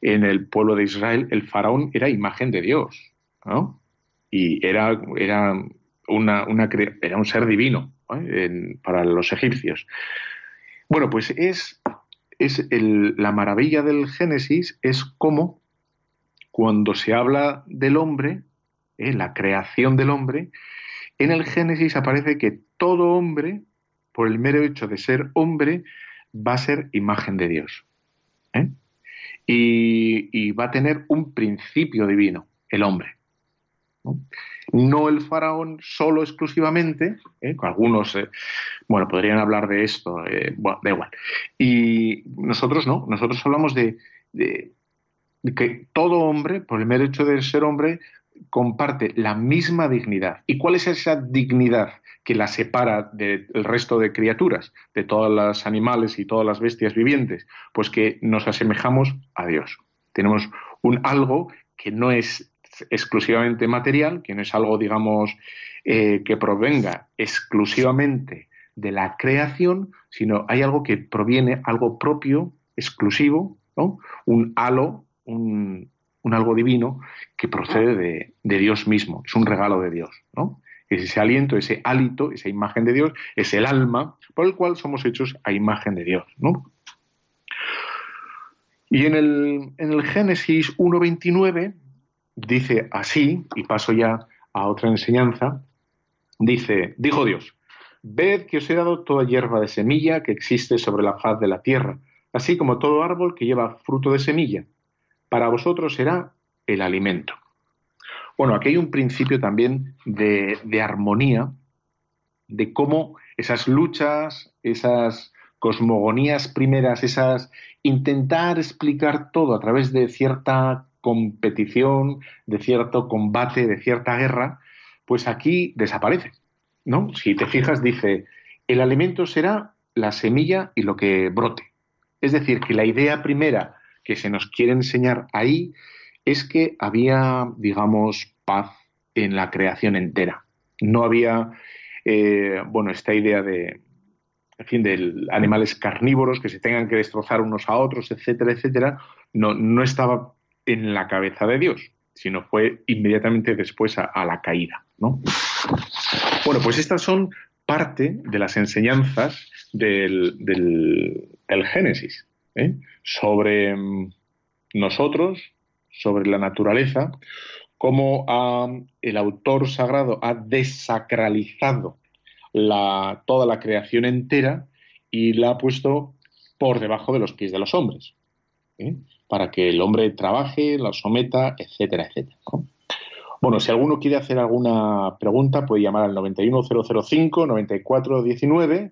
En el pueblo de Israel, el faraón era imagen de Dios, ¿no? Y era, era, una, era un ser divino para los egipcios. Bueno, pues es, es la maravilla del Génesis es cómo cuando se habla del hombre, ¿eh? la creación del hombre, en el Génesis aparece que todo hombre, por el mero hecho de ser hombre, va a ser imagen de Dios. ¿eh? Y, va a tener un principio divino, el hombre. ¿No? el faraón solo exclusivamente, ¿eh? algunos, bueno, podrían hablar de esto, bueno, da igual. Y nosotros no, nosotros hablamos de, que todo hombre, por el mero de ser hombre, comparte la misma dignidad. ¿Y cuál es esa dignidad que la separa del resto de criaturas, de todos los animales y todas las bestias vivientes? Pues que nos asemejamos a Dios. Tenemos un algo que no es exclusivamente material, que no es algo, digamos, eh, que provenga exclusivamente de la creación, sino hay algo que proviene, algo propio, exclusivo, ¿no? un halo, un, algo divino que procede de, Dios mismo, es un regalo de Dios, ¿no? Es ese aliento, ese hálito, esa imagen de Dios, es el alma por el cual somos hechos a imagen de Dios, ¿no? Y en el, en el Génesis 1.29 dice así, y paso ya a otra enseñanza, dice, dijo Dios, ved que os he dado toda hierba de semilla que existe sobre la faz de la tierra, así como todo árbol que lleva fruto de semilla para vosotros será el alimento. Bueno, aquí hay un principio también de, armonía, de cómo esas luchas, esas cosmogonías primeras, esas intentar explicar todo a través de cierta competición, de cierto combate, de cierta guerra, pues aquí desaparece. ¿no? Si te fijas, dice, el alimento será la semilla y lo que brote. Es decir, que la idea primera que se nos quiere enseñar ahí es que había, digamos, paz en la creación entera. No había, eh, bueno, esta idea de, en fin, de animales carnívoros que se tengan que destrozar unos a otros, etcétera, etcétera, no, no estaba en la cabeza de Dios, sino fue inmediatamente después a, la caída. ¿no? Bueno, pues estas son parte de las enseñanzas del, del Génesis. ¿eh? sobre mm, nosotros, sobre la naturaleza, cómo el autor sagrado ha desacralizado toda la creación entera y la ha puesto por debajo de los pies de los hombres, ¿eh? Para que el hombre trabaje, la someta, etcétera, etcétera. Bueno, si alguno quiere hacer alguna pregunta, puede llamar al 91005 9419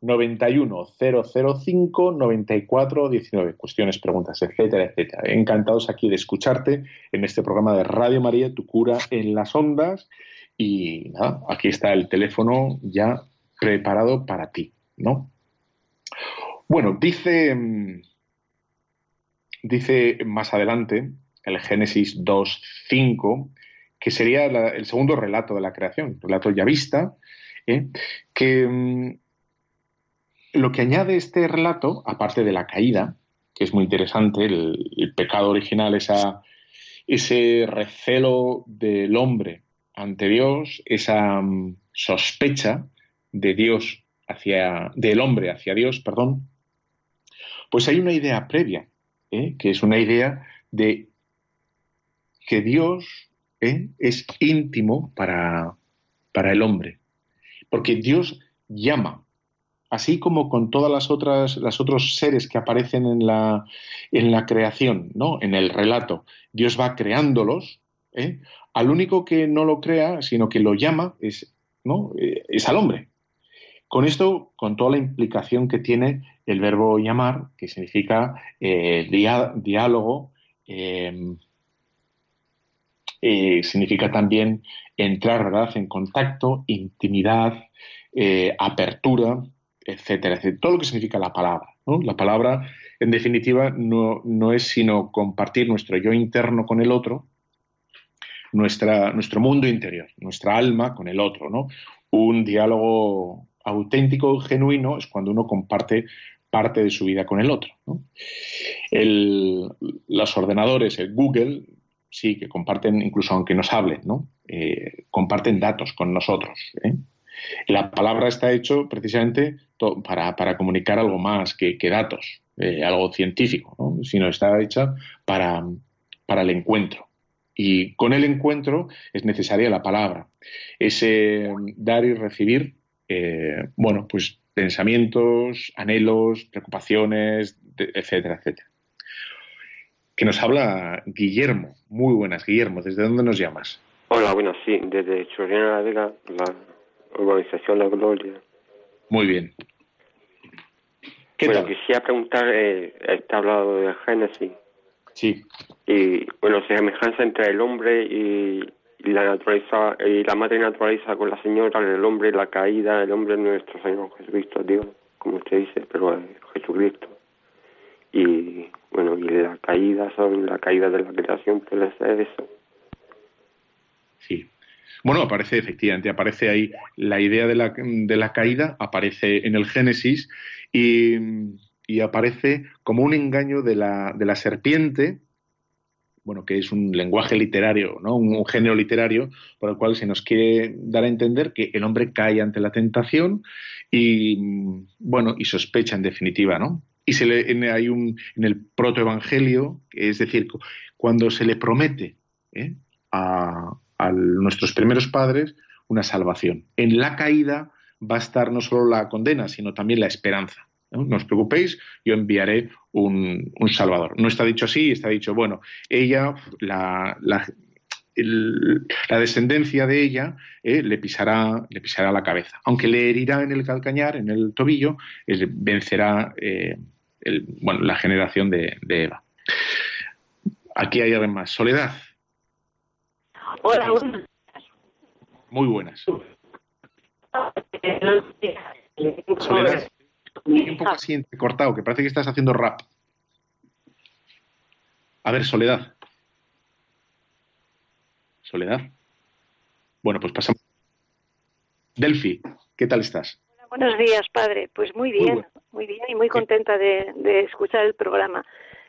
91 005 94 19. Cuestiones, preguntas, etcétera, etcétera. Encantados aquí de escucharte en este programa de Radio María, tu cura en las ondas. Y nada, aquí está el teléfono ya preparado para ti, ¿no? Bueno, dice, dice más adelante el Génesis 2.5, que sería el segundo relato de la creación, relato ya vista, ¿eh? que mm, lo que añade este relato, aparte de la caída, que es muy interesante, el, pecado original, esa, ese recelo del hombre ante Dios, esa mm, sospecha de Dios hacia, del hombre hacia Dios, perdón, pues hay una idea previa, ¿eh? que es una idea de que Dios ¿eh? es íntimo para, para el hombre, Porque Dios llama, así como con todas las otras, los otros seres que aparecen en la, en la creación, ¿no? En el relato, Dios va creándolos, ¿eh? al único que no lo crea, sino que lo llama, es, ¿no? Es al hombre. Con esto, con toda la implicación que tiene el verbo llamar, que significa eh, diálogo, significa también entrar en contacto, intimidad, apertura, etcétera, etcétera, todo lo que significa la palabra. La palabra, en definitiva, no, no, es sino compartir nuestro yo interno con el otro, nuestra, nuestro mundo interior, nuestra alma con el otro. ¿no? Un diálogo auténtico, genuino, es cuando uno comparte parte de su vida con el otro. los ordenadores, el Google, sí, que comparten, incluso aunque nos hablen, ¿no? Eh, comparten datos con nosotros. ¿eh? La palabra está hecho precisamente para, comunicar algo más que, datos, eh, algo científico, sino está hecha para, el encuentro. Y con el encuentro es necesaria la palabra. Ese dar y recibir, bueno, pues pensamientos, anhelos, preocupaciones, etcétera, etcétera. Que nos habla Guillermo. Muy buenas, Guillermo. ¿Desde dónde nos llamas? Hola, bueno, sí, desde Chorrena la Vega, la organización La Gloria. Muy bien. ¿Qué bueno, quisiera preguntar, eh, está hablado de Génesis. Sí. Y, bueno, semejanza entre el hombre y, la naturaleza, y la madre naturaleza con la señora, el hombre, la caída, el hombre nuestro Señor Jesucristo, Dios, como usted dice, pero Jesucristo. Y, bueno, y la caída son la caída de la creación, puede ser eso. Sí. Bueno, aparece efectivamente, aparece ahí la idea de la, de la caída, aparece en el Génesis y, aparece como un engaño de la, de la, serpiente, bueno, que es un lenguaje literario, ¿no? Un, género literario por el cual se nos quiere dar a entender que el hombre cae ante la tentación y, bueno, y sospecha en definitiva, ¿no? Y se le, hay un, en el protoevangelio, es decir, cuando se le promete ¿eh? a, a nuestros primeros padres una salvación. En la caída va a estar no solo la condena, sino también la esperanza. ¿No? os preocupéis, yo enviaré un, Salvador. No está dicho así, está dicho, bueno, ella, la, la, descendencia de ella eh, le, pisará, le pisará la cabeza. Aunque le herirá en el calcañar, en el tobillo, vencerá eh, bueno, la generación de, de Eva. Aquí hay además Soledad. Hola, buenas. Muy buenas. Soledad, un poco así cortado, que parece que estás haciendo rap. A ver, Soledad. Soledad. Bueno, pues pasamos. Delfi, ¿qué tal estás? Hola, buenos días, padre. Pues muy bien, muy, bien y muy contenta de, de escuchar el programa.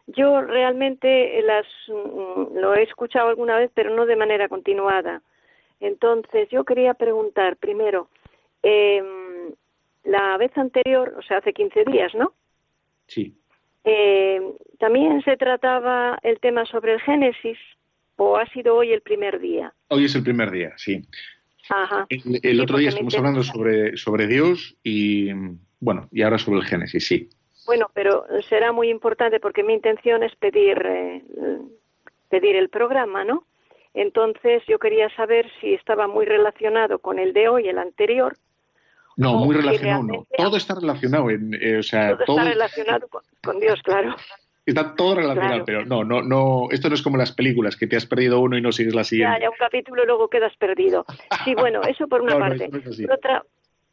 Yo realmente las, mm, lo he escuchado alguna vez, pero no de manera continuada. Entonces, yo quería preguntar primero, eh, la vez anterior, o sea, hace 15 días, ¿no? Sí. Eh, ¿También se trataba el tema sobre el Génesis o ha sido hoy el primer día? Hoy es el primer día, sí. Ajá. El, otro día estuvimos hablando sobre, sobre Dios y, bueno, y ahora sobre el Génesis, sí. Bueno, pero será muy importante porque mi intención es pedir, eh, pedir el programa, ¿no? Entonces yo quería saber si estaba muy relacionado con el de hoy, el anterior. No, muy relacionado, no. Todo está relacionado. En, eh, o sea, todo, está relacionado con, Dios, claro. Está todo relacionado, pero no, no, no. Esto no es como las películas que te has perdido uno y no sigues la siguiente. Ya, ya un capítulo y luego quedas perdido. Sí, bueno, eso por una (laughs) parte. por otra,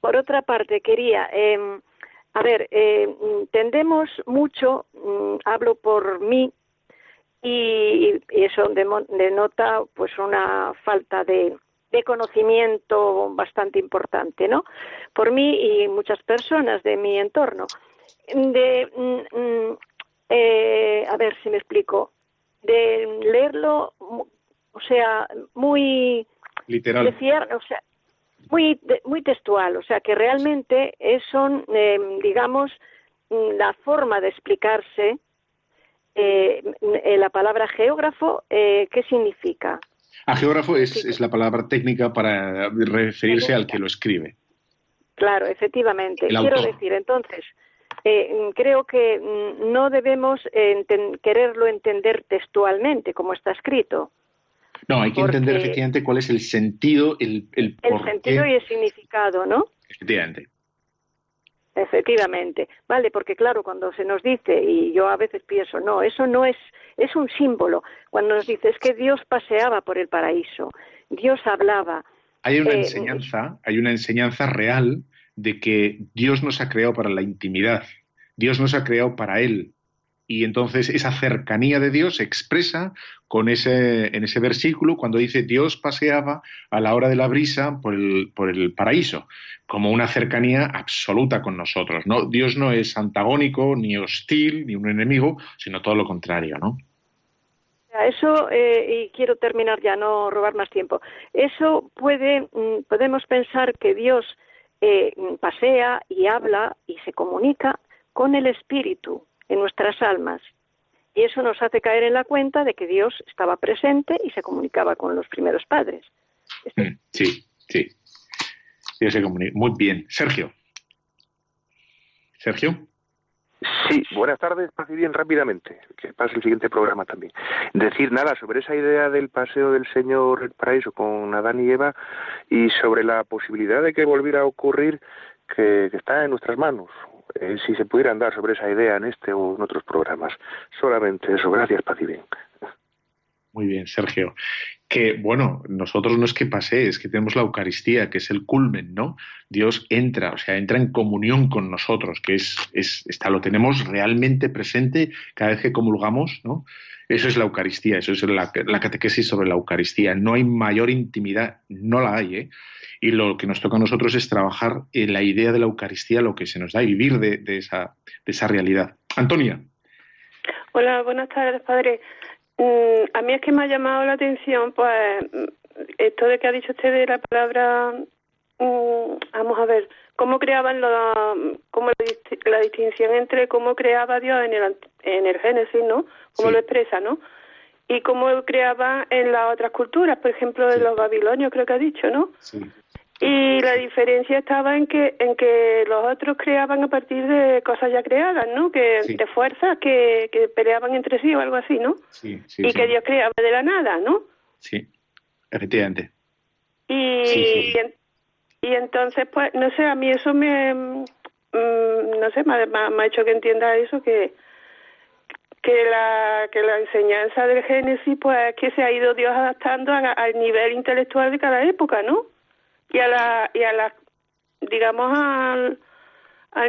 por otra parte quería. Eh, a ver, eh, tendemos mucho, mm, hablo por mí, y, eso denota pues una falta de, conocimiento bastante importante, ¿no? Por mí y muchas personas de mi entorno. De, mm, mm, eh, a ver si me explico, de leerlo, o sea, muy literal, o sea, muy, muy textual, o sea que realmente son, eh, digamos, la forma de explicarse eh, la palabra geógrafo, eh, ¿qué significa? A geógrafo es, es, la palabra técnica para referirse al que lo escribe. Claro, efectivamente. Quiero decir, entonces, eh, creo que mm, no debemos quererlo entender textualmente, como está escrito. No, hay que entender efectivamente cuál es el sentido, el, el, el sentido y el significado, ¿no? Efectivamente. Efectivamente, vale, porque claro, cuando se nos dice, y yo a veces pienso, no, eso no es, es un símbolo. Cuando nos dice es que Dios paseaba por el paraíso, Dios hablaba. Hay una eh, enseñanza, hay una enseñanza real de que Dios nos ha creado para la intimidad, Dios nos ha creado para Él, y entonces esa cercanía de Dios se expresa con ese, en ese versículo cuando dice Dios paseaba a la hora de la brisa por el, por el paraíso, como una cercanía absoluta con nosotros. ¿no? Dios no es antagónico, ni hostil, ni un enemigo, sino todo lo contrario. ¿no? Eso, eh, y quiero terminar ya, no robar más tiempo. Eso puede, mm, podemos pensar que Dios eh, pasea y habla y se comunica con el Espíritu, en nuestras almas. Y eso nos hace caer en la cuenta de que Dios estaba presente y se comunicaba con los primeros padres. Mm, sí, sí. Muy bien. Sergio. Sergio. Sí, buenas tardes, pase bien rápidamente, que pase el siguiente programa también. Decir nada sobre esa idea del paseo del Señor el paraíso con Adán y Eva y sobre la posibilidad de que volviera a ocurrir que está en nuestras manos, eh, si se pudiera andar sobre esa idea en este o en otros programas. Solamente eso. Gracias, Paz bien. Muy bien, Sergio. Que bueno, nosotros no es que pase, es que tenemos la Eucaristía, que es el culmen, ¿no? Dios entra, o sea, entra en comunión con nosotros, que es, es está, lo tenemos realmente presente cada vez que comulgamos, ¿no? Eso es la Eucaristía, eso es la, la catequesis sobre la Eucaristía. No hay mayor intimidad, no la hay, ¿eh? y lo que nos toca a nosotros es trabajar en la idea de la Eucaristía, lo que se nos da y vivir de, esa, de esa realidad. Antonia. Hola, buenas tardes, padre. Mm, a mí es que me ha llamado la atención, pues, esto de que ha dicho usted de la palabra, mm, vamos a ver, cómo creaban la, cómo la, distinción entre cómo creaba Dios en el, en el Génesis, ¿no? Cómo lo expresa, ¿no? Y cómo creaba en las otras culturas, por ejemplo, en los babilonios, creo que ha dicho, ¿no? Sí. Y la diferencia estaba en que en que los otros creaban a partir de cosas ya creadas, ¿no? Que de fuerzas que, que peleaban entre sí o algo así, ¿no? Sí, sí, y que Dios creaba de la nada, ¿no? Sí, efectivamente. Y, y, entonces, pues, no sé, a mí eso me, mm, no sé, me, ha hecho que entienda eso que que la que la enseñanza del Génesis, pues, que se ha ido Dios adaptando al nivel intelectual de cada época, ¿no? Y a la, y a la digamos, al,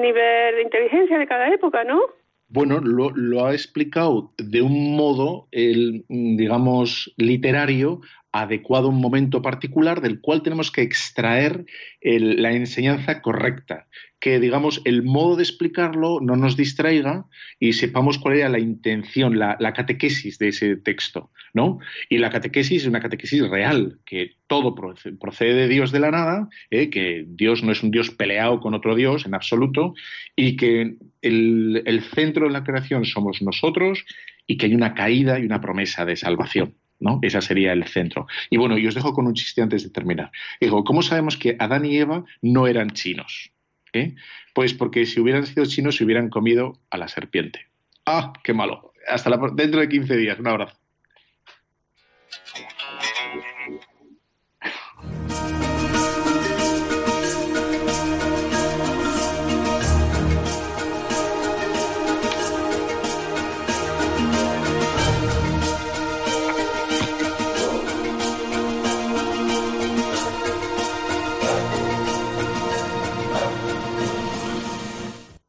nivel de inteligencia de cada época, ¿no? Bueno, lo, lo, ha explicado de un modo, el, digamos, literario, adecuado a un momento particular del cual tenemos que extraer la enseñanza correcta, que digamos el modo de explicarlo no nos distraiga y sepamos cuál era la intención, la, catequesis de ese texto, ¿no? Y la catequesis es una catequesis real, que todo procede de Dios de la nada, ¿eh? que Dios no es un Dios peleado con otro Dios en absoluto, y que el, el centro de la creación somos nosotros y que hay una caída y una promesa de salvación. ¿no? Ese sería el centro. Y bueno, y os dejo con un chiste antes de terminar. Digo, ¿cómo sabemos que Adán y Eva no eran chinos? ¿Eh? Pues porque si hubieran sido chinos se hubieran comido a la serpiente. ¡Ah, qué malo! Hasta la, dentro de 15 días. Un abrazo.